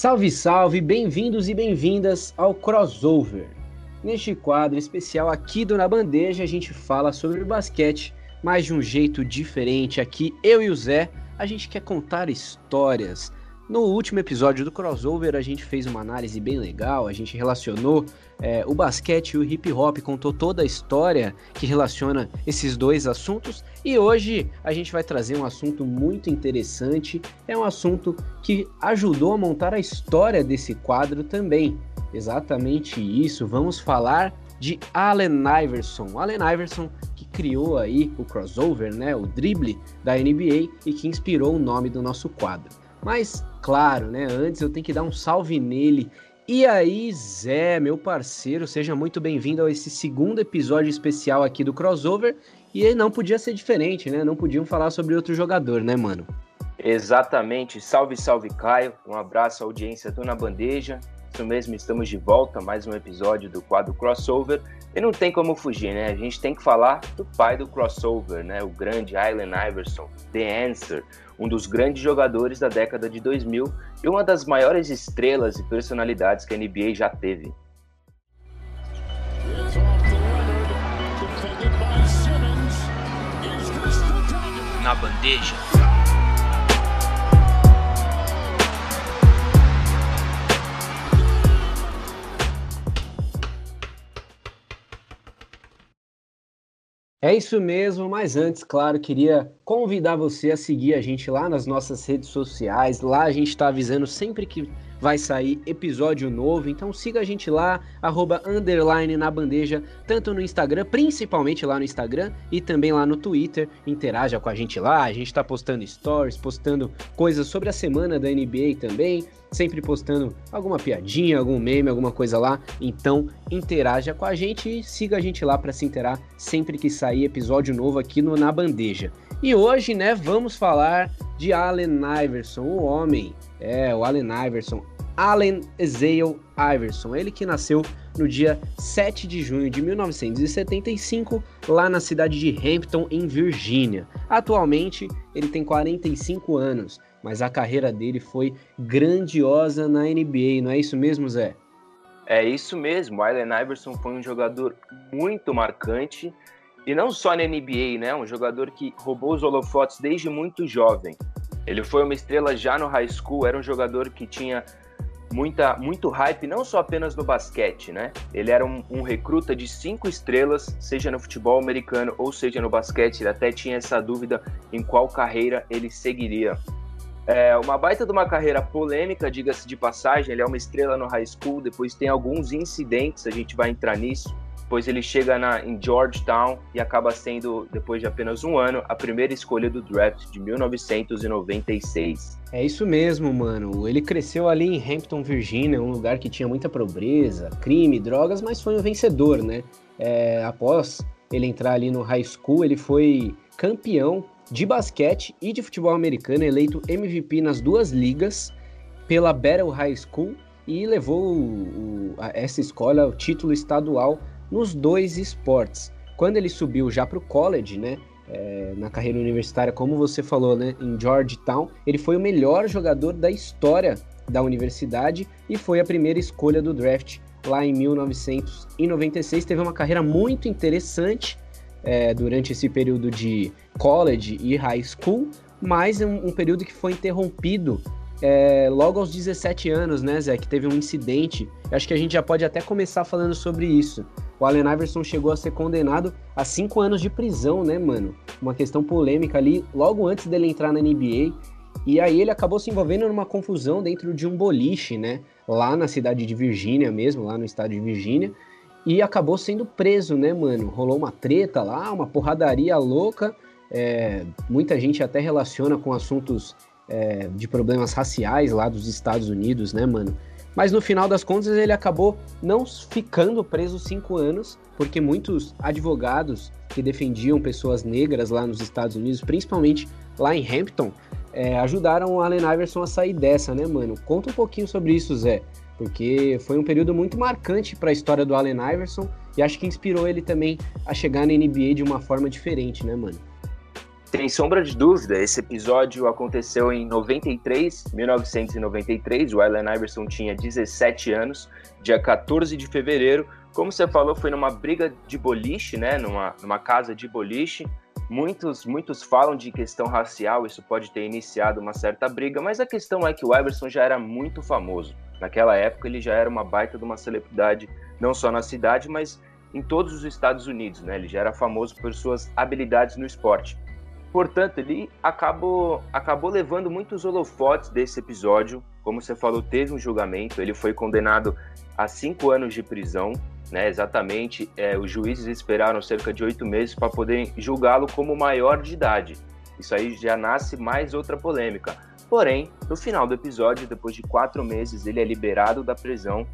Salve, salve, bem-vindos e bem-vindas ao Crossover. Neste quadro especial aqui do Na Bandeja, a gente fala sobre basquete, mas de um jeito diferente. Aqui, eu e o Zé, a gente quer contar histórias. No último episódio do Crossover, a gente fez uma análise bem legal, a gente relacionou é, o basquete e o hip hop, contou toda a história que relaciona esses dois assuntos. E hoje a gente vai trazer um assunto muito interessante, é um assunto que ajudou a montar a história desse quadro também. Exatamente isso, vamos falar de Allen Iverson. Allen Iverson que criou aí o crossover, né, o drible da NBA e que inspirou o nome do nosso quadro. Mas, claro, né? Antes eu tenho que dar um salve nele. E aí, Zé, meu parceiro, seja muito bem-vindo a esse segundo episódio especial aqui do Crossover. E não podia ser diferente, né? Não podiam falar sobre outro jogador, né, mano? Exatamente. Salve, salve, Caio. Um abraço à audiência do Na Bandeja. Isso mesmo, estamos de volta, mais um episódio do quadro Crossover. E não tem como fugir, né? A gente tem que falar do pai do crossover, né? O grande Allen Iverson, The Answer, um dos grandes jogadores da década de 2000 e uma das maiores estrelas e personalidades que a NBA já teve. Na bandeja. É isso mesmo, mas antes, claro, queria convidar você a seguir a gente lá nas nossas redes sociais. Lá a gente está avisando sempre que vai sair episódio novo, então siga a gente lá, arroba underline na bandeja, tanto no Instagram, principalmente lá no Instagram, e também lá no Twitter. Interaja com a gente lá, a gente está postando stories, postando coisas sobre a semana da NBA também sempre postando alguma piadinha, algum meme, alguma coisa lá. Então interaja com a gente e siga a gente lá para se interar sempre que sair episódio novo aqui no Na Bandeja. E hoje, né, vamos falar de Allen Iverson, o homem. É, o Allen Iverson. Allen Ezale Iverson, ele que nasceu no dia 7 de junho de 1975, lá na cidade de Hampton, em Virgínia. Atualmente, ele tem 45 anos mas a carreira dele foi grandiosa na NBA, não é isso mesmo, Zé? É isso mesmo, Allen Iverson foi um jogador muito marcante, e não só na NBA, né? Um jogador que roubou os holofotes desde muito jovem. Ele foi uma estrela já no high school, era um jogador que tinha muita, muito hype, não só apenas no basquete, né? Ele era um, um, recruta de cinco estrelas, seja no futebol americano ou seja no basquete. Ele até tinha essa dúvida em qual carreira ele seguiria. É uma baita de uma carreira polêmica, diga-se de passagem. Ele é uma estrela no high school, depois tem alguns incidentes, a gente vai entrar nisso. Depois ele chega na, em Georgetown e acaba sendo, depois de apenas um ano, a primeira escolha do draft de 1996. É isso mesmo, mano. Ele cresceu ali em Hampton, Virgínia, um lugar que tinha muita pobreza, crime, drogas, mas foi um vencedor, né? É, após ele entrar ali no high school, ele foi campeão de basquete e de futebol americano, eleito MVP nas duas ligas pela Battle High School e levou o, a, essa escola o título estadual nos dois esportes. Quando ele subiu já para o college, né, é, na carreira universitária, como você falou, né, em Georgetown, ele foi o melhor jogador da história da universidade e foi a primeira escolha do draft lá em 1996. Teve uma carreira muito interessante é, durante esse período de college e high school, mas um, um período que foi interrompido é, logo aos 17 anos, né, Zé? Que teve um incidente. Acho que a gente já pode até começar falando sobre isso. O Allen Iverson chegou a ser condenado a cinco anos de prisão, né, mano? Uma questão polêmica ali, logo antes dele entrar na NBA. E aí ele acabou se envolvendo numa confusão dentro de um boliche, né? Lá na cidade de Virgínia mesmo, lá no estado de Virgínia e acabou sendo preso, né, mano? Rolou uma treta lá, uma porradaria louca. É, muita gente até relaciona com assuntos é, de problemas raciais lá dos Estados Unidos, né, mano? Mas no final das contas ele acabou não ficando preso cinco anos, porque muitos advogados que defendiam pessoas negras lá nos Estados Unidos, principalmente lá em Hampton, é, ajudaram o Allen Iverson a sair dessa, né, mano? Conta um pouquinho sobre isso, Zé porque foi um período muito marcante para a história do Allen Iverson e acho que inspirou ele também a chegar na NBA de uma forma diferente, né, mano? Sem sombra de dúvida, esse episódio aconteceu em 93, 1993. O Allen Iverson tinha 17 anos, dia 14 de fevereiro. Como você falou, foi numa briga de boliche, né? Numa, numa casa de boliche. Muitos, muitos falam de questão racial, isso pode ter iniciado uma certa briga, mas a questão é que o Iverson já era muito famoso. Naquela época, ele já era uma baita de uma celebridade, não só na cidade, mas em todos os Estados Unidos, né? Ele já era famoso por suas habilidades no esporte. Portanto, ele acabou, acabou levando muitos holofotes desse episódio. Como você falou, teve um julgamento, ele foi condenado a cinco anos de prisão, né? Exatamente, é, os juízes esperaram cerca de oito meses para poder julgá-lo como maior de idade. Isso aí já nasce mais outra polêmica. Porém, no final do episódio, depois de quatro meses, ele é liberado da prisão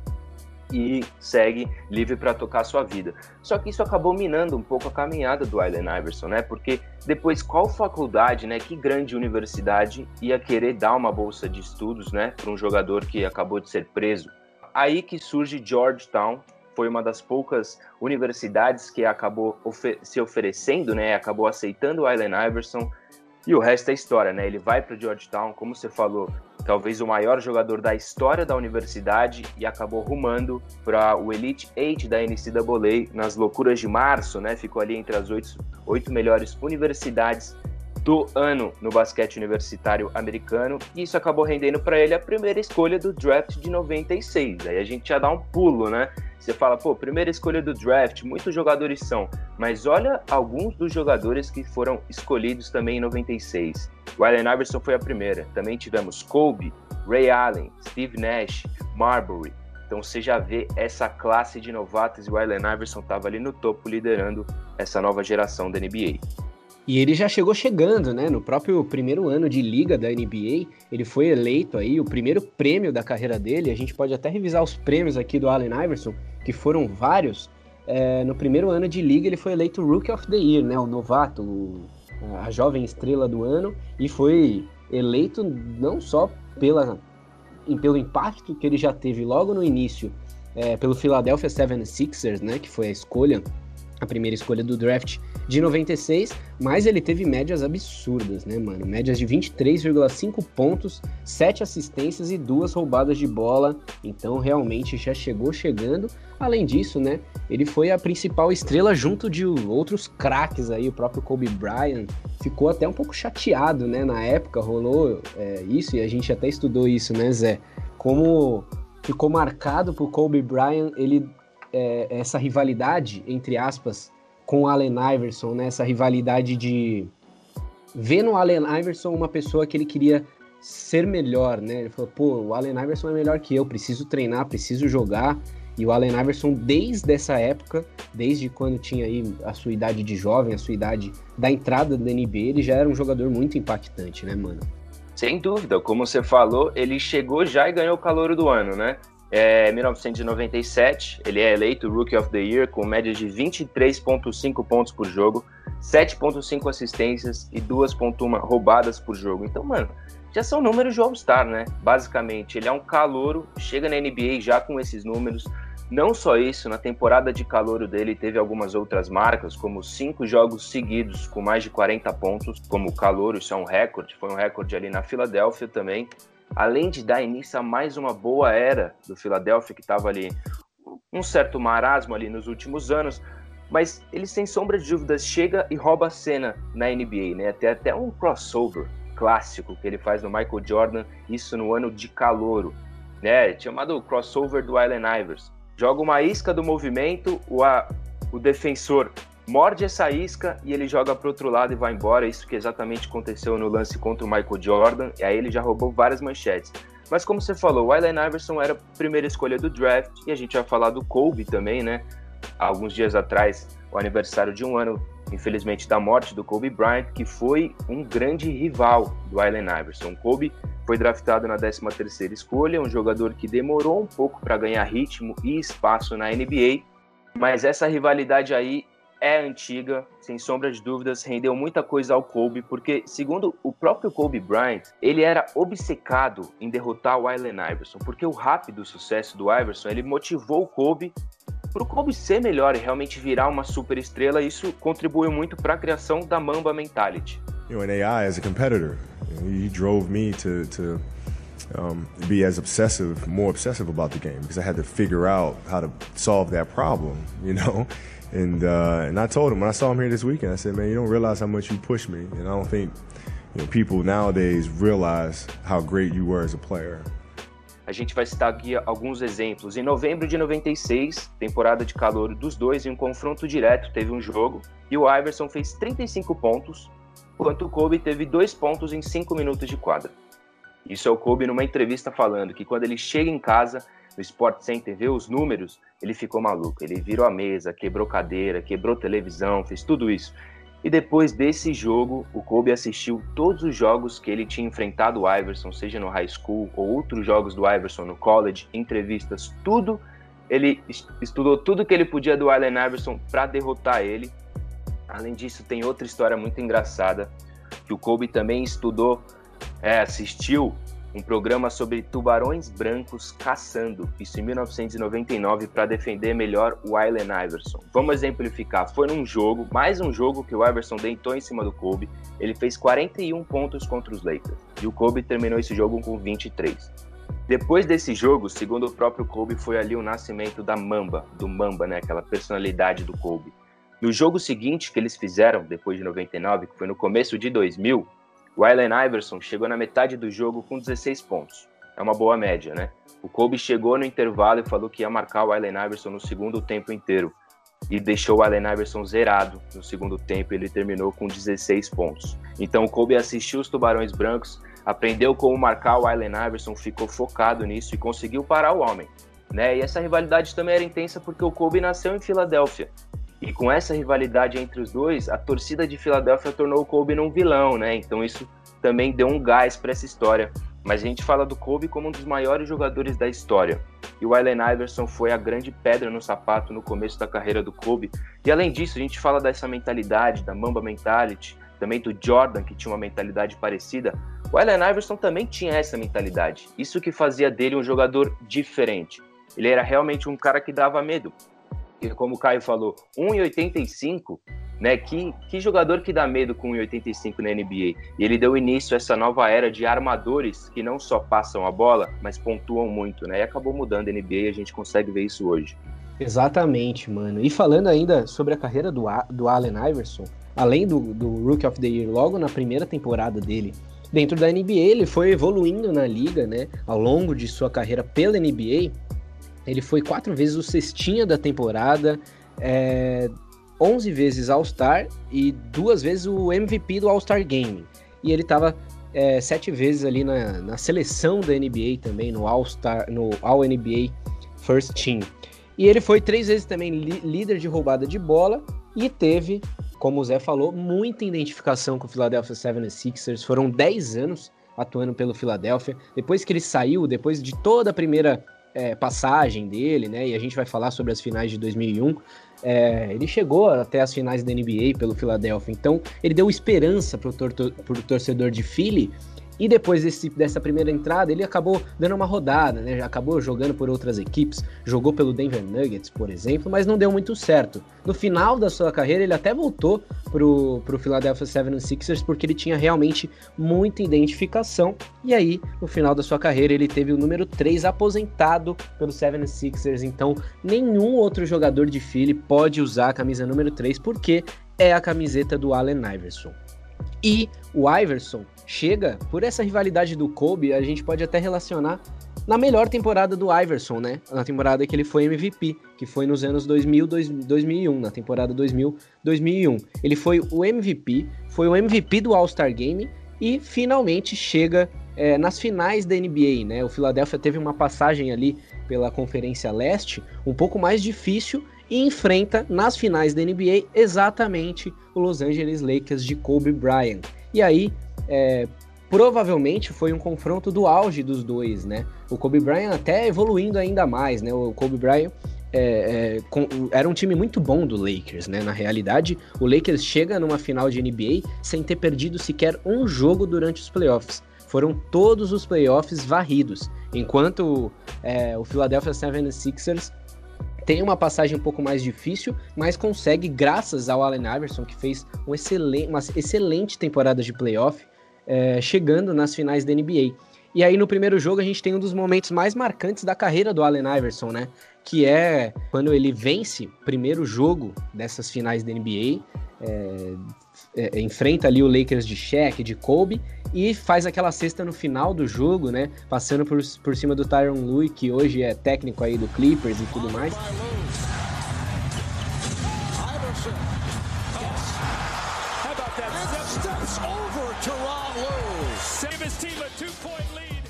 e segue livre para tocar sua vida. Só que isso acabou minando um pouco a caminhada do Allen Iverson, né? Porque depois qual faculdade, né, que grande universidade ia querer dar uma bolsa de estudos, né, para um jogador que acabou de ser preso? Aí que surge Georgetown, foi uma das poucas universidades que acabou se oferecendo, né, acabou aceitando o Allen Iverson. E o resto é história, né? Ele vai para Georgetown, como você falou, talvez o maior jogador da história da universidade e acabou rumando para o Elite Eight da NCAA nas loucuras de março, né? Ficou ali entre as oito, oito melhores universidades do ano no basquete universitário americano e isso acabou rendendo para ele a primeira escolha do draft de 96. Aí a gente já dá um pulo, né? Você fala, pô, primeira escolha do draft, muitos jogadores são, mas olha alguns dos jogadores que foram escolhidos também em 96. O Allen Iverson foi a primeira. Também tivemos Kobe, Ray Allen, Steve Nash, Marbury. Então você já vê essa classe de novatos e o Allen Iverson estava ali no topo liderando essa nova geração da NBA. E ele já chegou chegando, né? No próprio primeiro ano de liga da NBA, ele foi eleito aí o primeiro prêmio da carreira dele. A gente pode até revisar os prêmios aqui do Allen Iverson, que foram vários. É, no primeiro ano de liga, ele foi eleito Rookie of the Year, né? O novato, o, a jovem estrela do ano, e foi eleito não só pela, pelo impacto que ele já teve logo no início é, pelo Philadelphia 76ers, né? Que foi a escolha a primeira escolha do draft de 96, mas ele teve médias absurdas, né, mano? Médias de 23,5 pontos, 7 assistências e duas roubadas de bola. Então, realmente já chegou chegando. Além disso, né, ele foi a principal estrela junto de outros craques aí, o próprio Kobe Bryant. Ficou até um pouco chateado, né? Na época rolou é, isso e a gente até estudou isso, né, Zé? Como ficou marcado por Kobe Bryant, ele é, essa rivalidade, entre aspas, com o Allen Iverson, né? Essa rivalidade de ver no Allen Iverson uma pessoa que ele queria ser melhor, né? Ele falou, pô, o Allen Iverson é melhor que eu, preciso treinar, preciso jogar. E o Allen Iverson, desde essa época, desde quando tinha aí a sua idade de jovem, a sua idade da entrada da NBA, ele já era um jogador muito impactante, né, mano? Sem dúvida, como você falou, ele chegou já e ganhou o calor do ano, né? É 1997, ele é eleito Rookie of the Year com média de 23,5 pontos por jogo, 7,5 assistências e 2,1 roubadas por jogo. Então, mano, já são números de All-Star, né? Basicamente, ele é um calouro, chega na NBA já com esses números. Não só isso, na temporada de calouro dele teve algumas outras marcas, como cinco jogos seguidos com mais de 40 pontos, como calouro, isso é um recorde, foi um recorde ali na Filadélfia também além de dar início a mais uma boa era do Philadelphia, que estava ali um certo marasmo ali nos últimos anos, mas ele sem sombra de dúvidas chega e rouba a cena na NBA, né? Tem até um crossover clássico que ele faz no Michael Jordan, isso no ano de calouro, né? Chamado crossover do Allen Iverson. Joga uma isca do movimento, o, a, o defensor morde essa isca e ele joga para outro lado e vai embora. Isso que exatamente aconteceu no lance contra o Michael Jordan. E aí ele já roubou várias manchetes. Mas como você falou, o Allen Iverson era a primeira escolha do draft e a gente vai falar do Kobe também, né? alguns dias atrás, o aniversário de um ano, infelizmente, da morte do Kobe Bryant, que foi um grande rival do Allen Iverson. O Kobe foi draftado na 13ª escolha, um jogador que demorou um pouco para ganhar ritmo e espaço na NBA, mas essa rivalidade aí é antiga, sem sombra de dúvidas, rendeu muita coisa ao Kobe, porque, segundo o próprio Kobe Bryant, ele era obcecado em derrotar o Allen Iverson, porque o rápido sucesso do Iverson, ele motivou o Kobe para o Kobe ser melhor e realmente virar uma super estrela, isso contribuiu muito para a criação da Mamba Mentality. you know, AI as a competitor. He drove me to to um, be as obsessive, more obsessive about the game because I had to figure out how to solve that problem, you know. And uh, and I told him when I saw him here this weekend, I said, man, you don't realize how much you me, and I don't think you know, people nowadays realize how great you were as a player. A gente vai citar aqui alguns exemplos. Em novembro de 96, temporada de calor dos dois, em um confronto direto, teve um jogo e o Iverson fez 35 pontos, enquanto o Kobe teve dois pontos em cinco minutos de quadra. Isso é o Kobe numa entrevista falando que quando ele chega em casa, no Sport Center, vê os números, ele ficou maluco. Ele virou a mesa, quebrou cadeira, quebrou televisão, fez tudo isso. E depois desse jogo, o Kobe assistiu todos os jogos que ele tinha enfrentado o Iverson, seja no high school ou outros jogos do Iverson no college, entrevistas, tudo. Ele estudou tudo que ele podia do Allen Iverson para derrotar ele. Além disso, tem outra história muito engraçada que o Kobe também estudou é, assistiu um programa sobre tubarões brancos caçando, isso em 1999, para defender melhor o Allen Iverson. Vamos exemplificar. Foi num jogo, mais um jogo que o Iverson deitou em cima do Kobe. Ele fez 41 pontos contra os Lakers e o Kobe terminou esse jogo com 23. Depois desse jogo, segundo o próprio Kobe, foi ali o nascimento da Mamba, do Mamba, né? Aquela personalidade do Kobe. No jogo seguinte que eles fizeram, depois de 99, que foi no começo de 2000, o Allen Iverson chegou na metade do jogo com 16 pontos. É uma boa média, né? O Kobe chegou no intervalo e falou que ia marcar o Allen Iverson no segundo tempo inteiro. E deixou o Allen Iverson zerado no segundo tempo. Ele terminou com 16 pontos. Então o Kobe assistiu os Tubarões Brancos, aprendeu como marcar o Allen Iverson, ficou focado nisso e conseguiu parar o homem. Né? E essa rivalidade também era intensa porque o Kobe nasceu em Filadélfia. E com essa rivalidade entre os dois, a torcida de Filadélfia tornou o Kobe num vilão, né? Então isso também deu um gás para essa história. Mas a gente fala do Kobe como um dos maiores jogadores da história. E o Allen Iverson foi a grande pedra no sapato no começo da carreira do Kobe. E além disso, a gente fala dessa mentalidade, da Mamba Mentality, também do Jordan, que tinha uma mentalidade parecida. O Allen Iverson também tinha essa mentalidade. Isso que fazia dele um jogador diferente. Ele era realmente um cara que dava medo que como o Caio falou, 1,85, né? Que, que jogador que dá medo com 1,85 na NBA? E ele deu início a essa nova era de armadores que não só passam a bola, mas pontuam muito, né? E acabou mudando a NBA e a gente consegue ver isso hoje. Exatamente, mano. E falando ainda sobre a carreira do, do Allen Iverson, além do, do Rookie of the Year, logo na primeira temporada dele, dentro da NBA, ele foi evoluindo na liga, né? Ao longo de sua carreira pela NBA, ele foi quatro vezes o cestinha da temporada, é, 11 vezes All-Star e duas vezes o MVP do All-Star Game. E ele estava é, sete vezes ali na, na seleção da NBA também, no All-Star, no All-NBA First Team. E ele foi três vezes também líder de roubada de bola e teve, como o Zé falou, muita identificação com o Philadelphia 76ers. Foram 10 anos atuando pelo Philadelphia. Depois que ele saiu, depois de toda a primeira é, passagem dele, né? E a gente vai falar sobre as finais de 2001. É, ele chegou até as finais da NBA pelo Philadelphia, então ele deu esperança para o torcedor de Philly e depois desse, dessa primeira entrada, ele acabou dando uma rodada, né? Acabou jogando por outras equipes, jogou pelo Denver Nuggets, por exemplo, mas não deu muito certo. No final da sua carreira, ele até voltou pro, pro Philadelphia 76ers porque ele tinha realmente muita identificação. E aí, no final da sua carreira, ele teve o número 3 aposentado pelo 76ers. Então, nenhum outro jogador de Philly pode usar a camisa número 3 porque é a camiseta do Allen Iverson. E o Iverson chega, por essa rivalidade do Kobe, a gente pode até relacionar na melhor temporada do Iverson, né? Na temporada que ele foi MVP, que foi nos anos 2000, 2001, na temporada 2000, 2001. Ele foi o MVP, foi o MVP do All-Star Game e finalmente chega é, nas finais da NBA, né? O Philadelphia teve uma passagem ali pela Conferência Leste um pouco mais difícil e enfrenta nas finais da NBA exatamente o Los Angeles Lakers de Kobe Bryant. E aí, é, provavelmente foi um confronto do auge dos dois, né? O Kobe Bryant até evoluindo ainda mais, né? O Kobe Bryant é, é, com, era um time muito bom do Lakers, né? Na realidade, o Lakers chega numa final de NBA sem ter perdido sequer um jogo durante os playoffs. Foram todos os playoffs varridos, enquanto é, o Philadelphia 76ers tem uma passagem um pouco mais difícil, mas consegue, graças ao Allen Iverson, que fez um excelente, uma excelente temporada de playoff, é, chegando nas finais da NBA. E aí no primeiro jogo a gente tem um dos momentos mais marcantes da carreira do Allen Iverson, né? Que é quando ele vence primeiro jogo dessas finais da NBA, é, é, enfrenta ali o Lakers de Shaq, de Kobe, e faz aquela cesta no final do jogo, né? Passando por, por cima do Tyron Lue, que hoje é técnico aí do Clippers e tudo mais.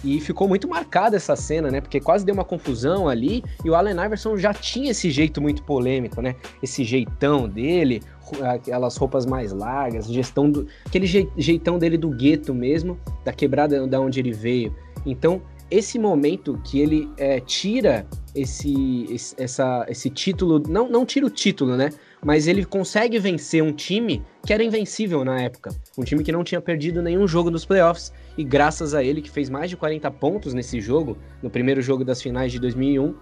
E ficou muito marcada essa cena, né? Porque quase deu uma confusão ali. E o Allen Iverson já tinha esse jeito muito polêmico, né? Esse jeitão dele, aquelas roupas mais largas, gestão do. aquele jeitão dele do gueto mesmo, da quebrada da onde ele veio. Então, esse momento que ele é, tira esse, esse, essa, esse título, não, não tira o título, né? Mas ele consegue vencer um time que era invencível na época. Um time que não tinha perdido nenhum jogo dos playoffs. E graças a ele, que fez mais de 40 pontos nesse jogo, no primeiro jogo das finais de 2001,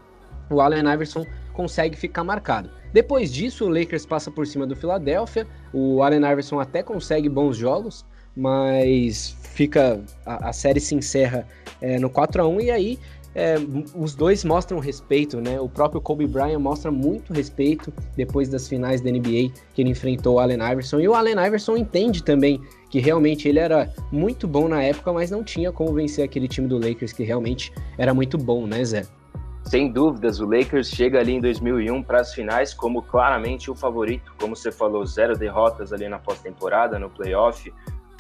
o Allen Iverson consegue ficar marcado. Depois disso, o Lakers passa por cima do Philadelphia. O Allen Iverson até consegue bons jogos, mas fica a, a série se encerra é, no 4 a 1 e aí é, os dois mostram respeito, né? O próprio Kobe Bryant mostra muito respeito depois das finais da NBA que ele enfrentou o Allen Iverson. E o Allen Iverson entende também que realmente ele era muito bom na época, mas não tinha como vencer aquele time do Lakers que realmente era muito bom, né, Zé? Sem dúvidas, o Lakers chega ali em 2001 para as finais como claramente o favorito. Como você falou, zero derrotas ali na pós-temporada, no playoff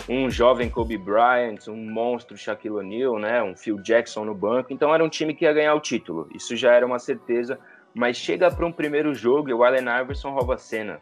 um jovem Kobe Bryant, um monstro Shaquille O'Neal, né, um Phil Jackson no banco. Então era um time que ia ganhar o título. Isso já era uma certeza. Mas chega para um primeiro jogo e o Allen Iverson rouba a cena.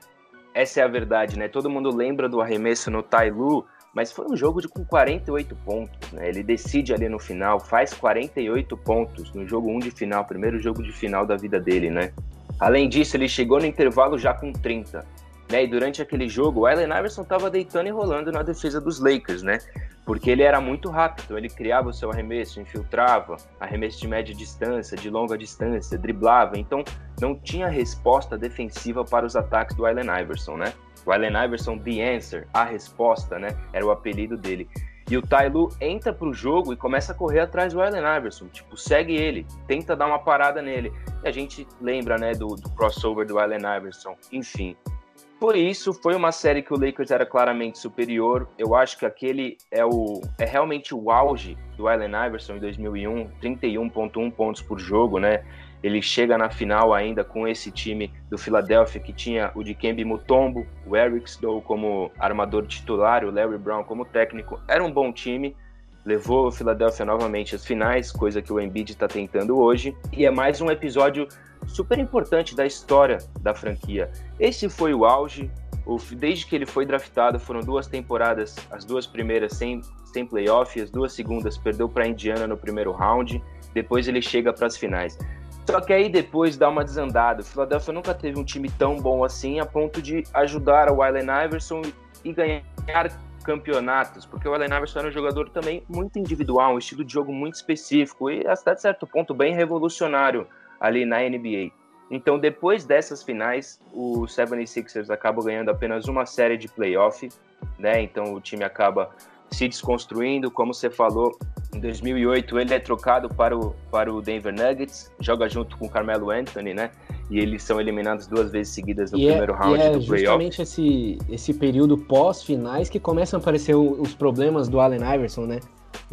Essa é a verdade, né? Todo mundo lembra do arremesso no Tai Lu, mas foi um jogo de com 48 pontos, né? Ele decide ali no final, faz 48 pontos no jogo 1 de final, primeiro jogo de final da vida dele, né? Além disso, ele chegou no intervalo já com 30. Né? E durante aquele jogo, o Allen Iverson estava deitando e rolando na defesa dos Lakers, né? Porque ele era muito rápido, ele criava o seu arremesso, infiltrava, arremesso de média distância, de longa distância, driblava, então não tinha resposta defensiva para os ataques do Allen Iverson, né? O Allen Iverson, The Answer, a resposta, né? Era o apelido dele. E o Tailu entra pro jogo e começa a correr atrás do Allen Iverson. Tipo, segue ele, tenta dar uma parada nele. E a gente lembra, né, do, do crossover do Allen Iverson. Enfim, por isso, foi uma série que o Lakers era claramente superior. Eu acho que aquele é, o, é realmente o auge do Allen Iverson em 2001, 31.1 pontos por jogo, né? Ele chega na final ainda com esse time do Philadelphia que tinha o Dikembe Mutombo, o Eric Stowe como armador titular, o Larry Brown como técnico. Era um bom time, levou o Philadelphia novamente às finais, coisa que o Embiid está tentando hoje. E é mais um episódio super importante da história da franquia. Esse foi o auge. Desde que ele foi draftado, foram duas temporadas, as duas primeiras sem, sem playoff, as duas segundas perdeu para Indiana no primeiro round, depois ele chega para as finais. Só que aí depois dá uma desandada. O Philadelphia nunca teve um time tão bom assim a ponto de ajudar o Allen Iverson e ganhar campeonatos, porque o Allen Iverson era um jogador também muito individual, um estilo de jogo muito específico e até certo ponto bem revolucionário ali na NBA. Então, depois dessas finais, o 76ers acaba ganhando apenas uma série de playoff, né? Então, o time acaba se desconstruindo, como você falou, em 2008 ele é trocado para o, para o Denver Nuggets, joga junto com o Carmelo Anthony, né? E eles são eliminados duas vezes seguidas no e é- primeiro é, round é do playoff. justamente esse, esse período pós-finais que começam a aparecer os problemas do Allen Iverson, né?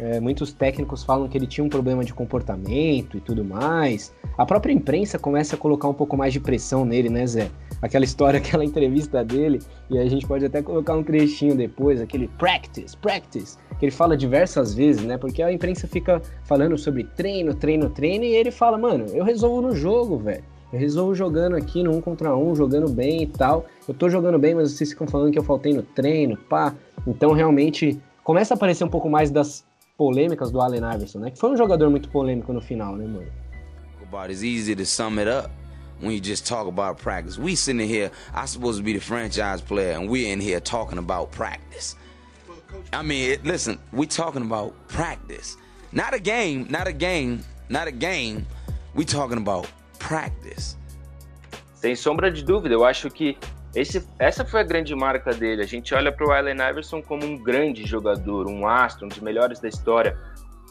É, muitos técnicos falam que ele tinha um problema de comportamento e tudo mais. A própria imprensa começa a colocar um pouco mais de pressão nele, né, Zé? Aquela história, aquela entrevista dele, e a gente pode até colocar um trechinho depois, aquele practice, practice, que ele fala diversas vezes, né? Porque a imprensa fica falando sobre treino, treino, treino, e ele fala, mano, eu resolvo no jogo, velho. Eu resolvo jogando aqui no um contra um, jogando bem e tal. Eu tô jogando bem, mas vocês ficam falando que eu faltei no treino, pá. Então, realmente, começa a aparecer um pouco mais das polêmicas do Allen Iverson, né? Que foi um jogador muito polêmico no final, né, mano? About it's easy to sum it up when you just talk about practice. We sitting here, I'm supposed to be the franchise player, and we're in here talking about practice. I mean, it, listen, we talking about practice, not a game, not a game, not a game. We talking about practice. Sem sombra de dúvida, eu acho que esse, essa foi a grande marca dele. A gente olha para o Allen Iverson como um grande jogador, um astro, um dos melhores da história.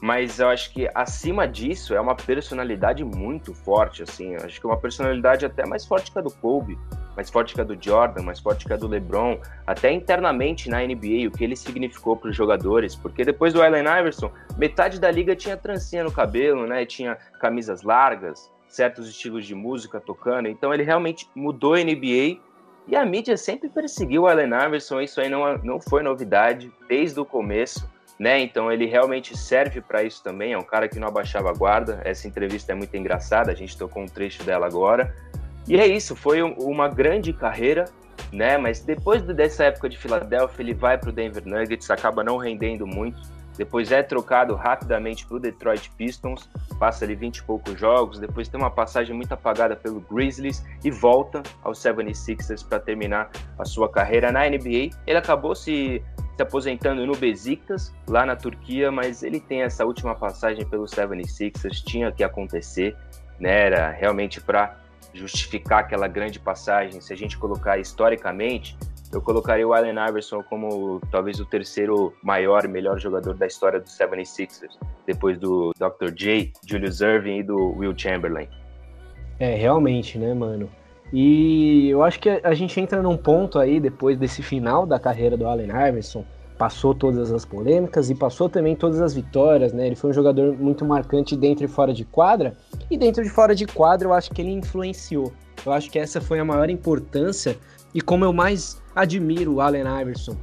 Mas eu acho que acima disso é uma personalidade muito forte, assim. Eu acho que é uma personalidade até mais forte que a do Kobe, mais forte que a do Jordan, mais forte que a do LeBron, até internamente na NBA, o que ele significou para os jogadores. Porque depois do Allen Iverson, metade da liga tinha trancinha no cabelo, né? Tinha camisas largas, certos estilos de música tocando. Então ele realmente mudou a NBA e a mídia sempre perseguiu o Allen Iverson, isso aí não, não foi novidade desde o começo, né? Então ele realmente serve para isso também, é um cara que não abaixava a guarda. Essa entrevista é muito engraçada, a gente tocou um trecho dela agora. E é isso, foi uma grande carreira, né? Mas depois dessa época de Filadélfia, ele vai para o Denver Nuggets, acaba não rendendo muito depois é trocado rapidamente para o Detroit Pistons, passa ali 20 e poucos jogos, depois tem uma passagem muito apagada pelo Grizzlies e volta aos 76ers para terminar a sua carreira na NBA. Ele acabou se, se aposentando no Besiktas, lá na Turquia, mas ele tem essa última passagem pelo 76ers, tinha que acontecer, né? Era realmente para justificar aquela grande passagem. Se a gente colocar historicamente, eu colocaria o Allen Iverson como talvez o terceiro maior e melhor jogador da história do 76ers, depois do Dr. J, Julius Irving e do Will Chamberlain. É, realmente, né, mano? E eu acho que a gente entra num ponto aí, depois desse final da carreira do Allen Iverson, passou todas as polêmicas e passou também todas as vitórias, né? Ele foi um jogador muito marcante dentro e fora de quadra, e dentro e fora de quadra eu acho que ele influenciou. Eu acho que essa foi a maior importância e como eu mais admiro o Allen Iverson,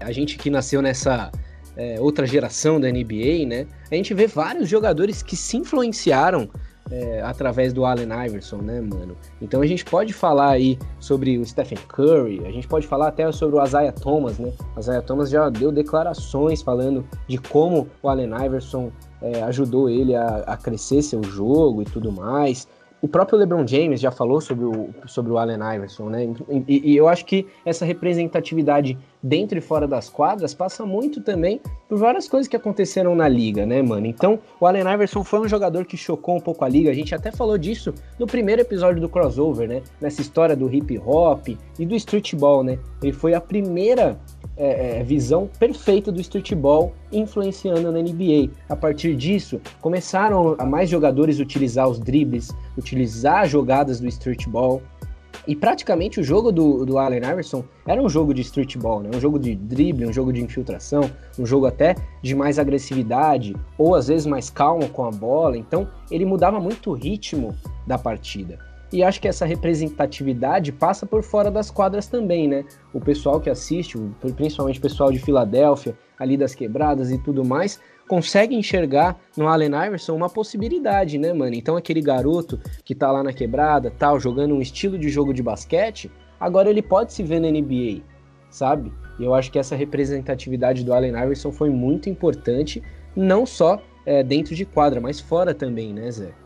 a gente que nasceu nessa é, outra geração da NBA, né? A gente vê vários jogadores que se influenciaram é, através do Allen Iverson, né, mano? Então a gente pode falar aí sobre o Stephen Curry, a gente pode falar até sobre o Isaiah Thomas, né? O Isaiah Thomas já deu declarações falando de como o Allen Iverson é, ajudou ele a, a crescer seu jogo e tudo mais. O próprio LeBron James já falou sobre o, sobre o Allen Iverson, né? E, e, eu acho que essa representatividade dentro e fora das quadras passa muito também por várias coisas que aconteceram na liga, né, mano? Então, o Allen Iverson foi um jogador que chocou um pouco a liga. A gente até falou disso no primeiro episódio do crossover, né? Nessa história do hip hop e do streetball, né? Ele foi a primeira é, é, visão perfeita do streetball influenciando na NBA. A partir disso, começaram a mais jogadores utilizar os dribles, utilizar jogadas do streetball. E praticamente o jogo do, do Allen Iverson era um jogo de streetball, né? um jogo de drible, um jogo de infiltração, um jogo até de mais agressividade, ou às vezes mais calmo com a bola. Então ele mudava muito o ritmo da partida. E acho que essa representatividade passa por fora das quadras também, né? O pessoal que assiste, principalmente o pessoal de Filadélfia, ali das quebradas e tudo mais, consegue enxergar no Allen Iverson uma possibilidade, né, mano? Então aquele garoto que tá lá na quebrada, tal, jogando um estilo de jogo de basquete, agora ele pode se ver na NBA, sabe? E eu acho que essa representatividade do Allen Iverson foi muito importante, não só é, dentro de quadra, mas fora também, né, Zé?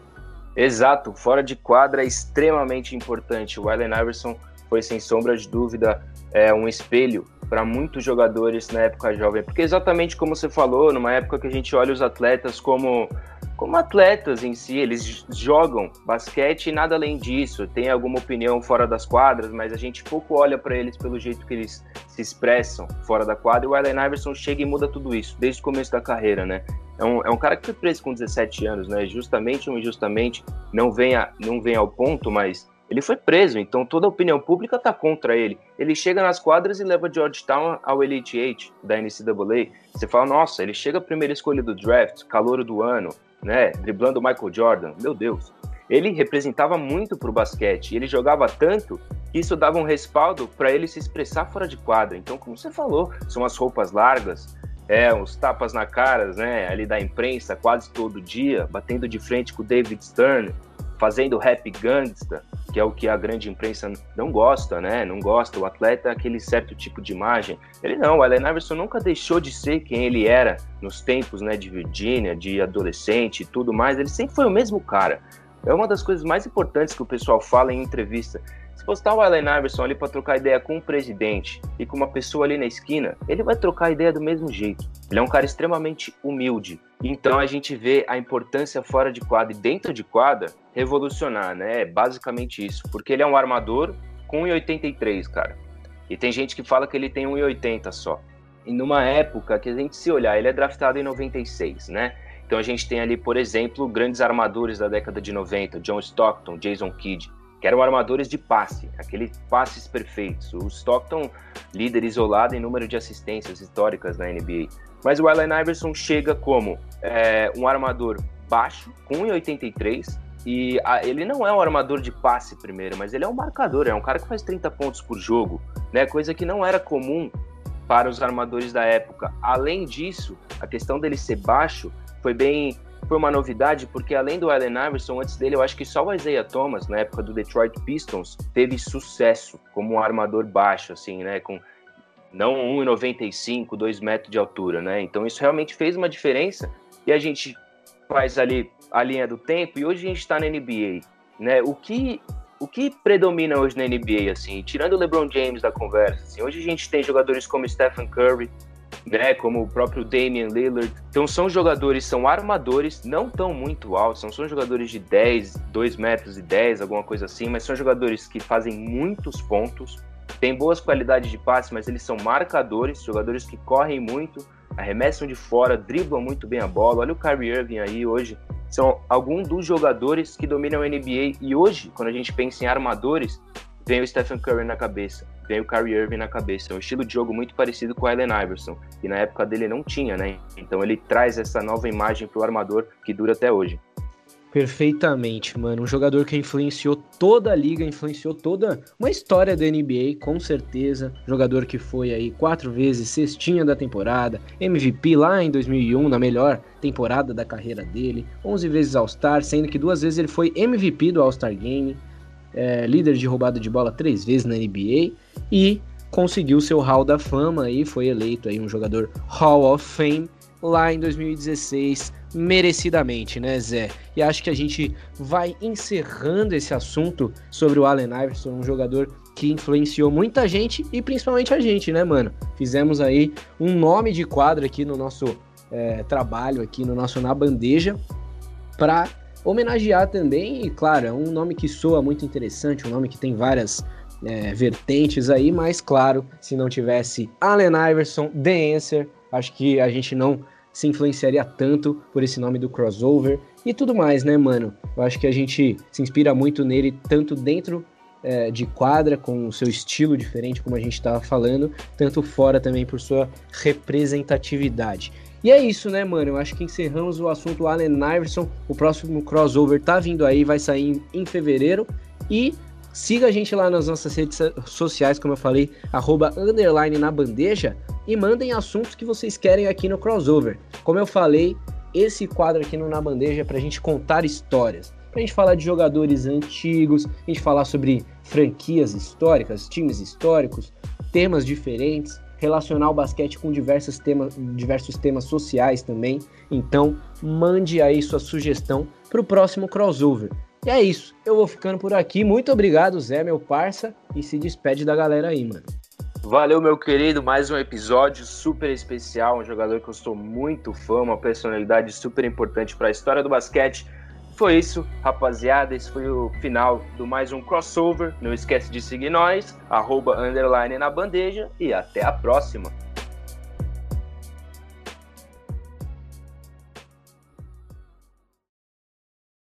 Exato, fora de quadra é extremamente importante. O Allen Iverson foi, sem sombra de dúvida, é, um espelho para muitos jogadores na época jovem. Porque exatamente como você falou, numa época que a gente olha os atletas como, como atletas em si, eles jogam basquete e nada além disso. Tem alguma opinião fora das quadras, mas a gente pouco olha para eles pelo jeito que eles se expressam fora da quadra. E o Allen Iverson chega e muda tudo isso, desde o começo da carreira, né? É um, é um cara que foi preso com 17 anos, né? Justamente ou injustamente, não vem, a, não vem ao ponto, mas ele foi preso, então toda a opinião pública tá contra ele. Ele chega nas quadras e leva Georgetown ao Elite Eight da NCAA. Você fala, nossa, ele chega primeira escolha do draft, calor do ano, né? Driblando o Michael Jordan. Meu Deus. Ele representava muito pro basquete. Ele jogava tanto que isso dava um respaldo para ele se expressar fora de quadra. Então, como você falou, são as roupas largas, é, uns tapas na cara, né, ali da imprensa quase todo dia, batendo de frente com o David Stern, fazendo rap gangsta, que é o que a grande imprensa não gosta, né? Não gosta. O atleta é aquele certo tipo de imagem. Ele não, o Allen Iverson nunca deixou de ser quem ele era nos tempos, né, de Virgínia, de adolescente e tudo mais. Ele sempre foi o mesmo cara. É uma das coisas mais importantes que o pessoal fala em entrevista. Postar o Allen Iverson ali para trocar ideia com o presidente e com uma pessoa ali na esquina, ele vai trocar ideia do mesmo jeito. Ele é um cara extremamente humilde. Então a gente vê a importância fora de quadra e dentro de quadra revolucionar, né? É basicamente isso. Porque ele é um armador com 1,83, cara. E tem gente que fala que ele tem 1,80 só. E numa época que a gente se olhar, ele é draftado em 96, né? Então a gente tem ali, por exemplo, grandes armadores da década de 90, John Stockton, Jason Kidd, que eram armadores de passe, aqueles passes perfeitos. O Stockton, líder isolado em número de assistências históricas na NBA. Mas o Allen Iverson chega como é, um armador baixo, com 1,83, e a, ele não é um armador de passe primeiro, mas ele é um marcador, é um cara que faz 30 pontos por jogo, né? Coisa que não era comum para os armadores da época. Além disso, a questão dele ser baixo foi bem foi uma novidade, porque além do Allen Iverson, antes dele, eu acho que só o Isaiah Thomas, na época do Detroit Pistons, teve sucesso como um armador baixo, assim, né? Com não 1,95, 2 metros de altura, né? Então isso realmente fez uma diferença e a gente faz ali a linha do tempo e hoje a gente está na NBA, né? O que o que predomina hoje na NBA, assim, tirando o LeBron James da conversa, assim, hoje a gente tem jogadores como Stephen Curry, né, como o próprio Damian Lillard. Então são jogadores, são armadores, não tão muito altos, são, são jogadores de 10, 2 metros e 10, alguma coisa assim, mas são jogadores que fazem muitos pontos, têm boas qualidades de passe, mas eles são marcadores, jogadores que correm muito, arremessam de fora, driblam muito bem a bola. Olha o Kyrie Irving aí hoje, são alguns dos jogadores que dominam a NBA e hoje, quando a gente pensa em armadores, vem o Stephen Curry na cabeça, vem o Kyrie Irving na cabeça. É um estilo de jogo muito parecido com o Allen Iverson, e na época dele não tinha, né? Então ele traz essa nova imagem pro armador que dura até hoje. Perfeitamente, mano. Um jogador que influenciou toda a liga, influenciou toda uma história da NBA, com certeza. Jogador que foi aí quatro vezes cestinha da temporada, MVP lá em 2001, na melhor temporada da carreira dele, 11 vezes All-Star, sendo que duas vezes ele foi MVP do All-Star Game é, líder de roubada de bola três vezes na NBA e conseguiu seu Hall da Fama e foi eleito aí um jogador Hall of Fame lá em 2016, merecidamente, né, Zé? E acho que a gente vai encerrando esse assunto sobre o Allen Iverson, um jogador que influenciou muita gente e principalmente a gente, né, mano? Fizemos aí um nome de quadro aqui no nosso é, trabalho, aqui no nosso Na Bandeja, para homenagear também, e claro, é um nome que soa muito interessante, um nome que tem várias é, vertentes aí, mas claro, se não tivesse Allen Iverson, The Answer, acho que a gente não se influenciaria tanto por esse nome do crossover e tudo mais, né, mano? Eu acho que a gente se inspira muito nele, tanto dentro é, de quadra, com o seu estilo diferente, como a gente estava falando, tanto fora também por sua representatividade. E é isso, né, mano? Eu acho que encerramos o assunto Allen Iverson. O próximo crossover tá vindo aí, vai sair em, fevereiro. E siga a gente lá nas nossas redes sociais, como eu falei, arroba underline na bandeja. E mandem assuntos que vocês querem aqui no crossover. Como eu falei, esse quadro aqui no Na Bandeja é pra gente contar histórias. Pra gente falar de jogadores antigos, a gente falar sobre franquias históricas, times históricos, temas diferentes relacionar o basquete com diversos temas, diversos temas sociais também. Então, mande aí sua sugestão para o próximo crossover. E é isso, eu vou ficando por aqui. Muito obrigado, Zé, meu parça, e se despede da galera aí, mano. Valeu, meu querido, mais um episódio super especial, um jogador que eu sou muito fã, uma personalidade super importante para a história do basquete. Foi isso, rapaziada. Esse foi o final do mais um crossover. Não esquece de seguir nós, arroba underline na bandeja e até a próxima.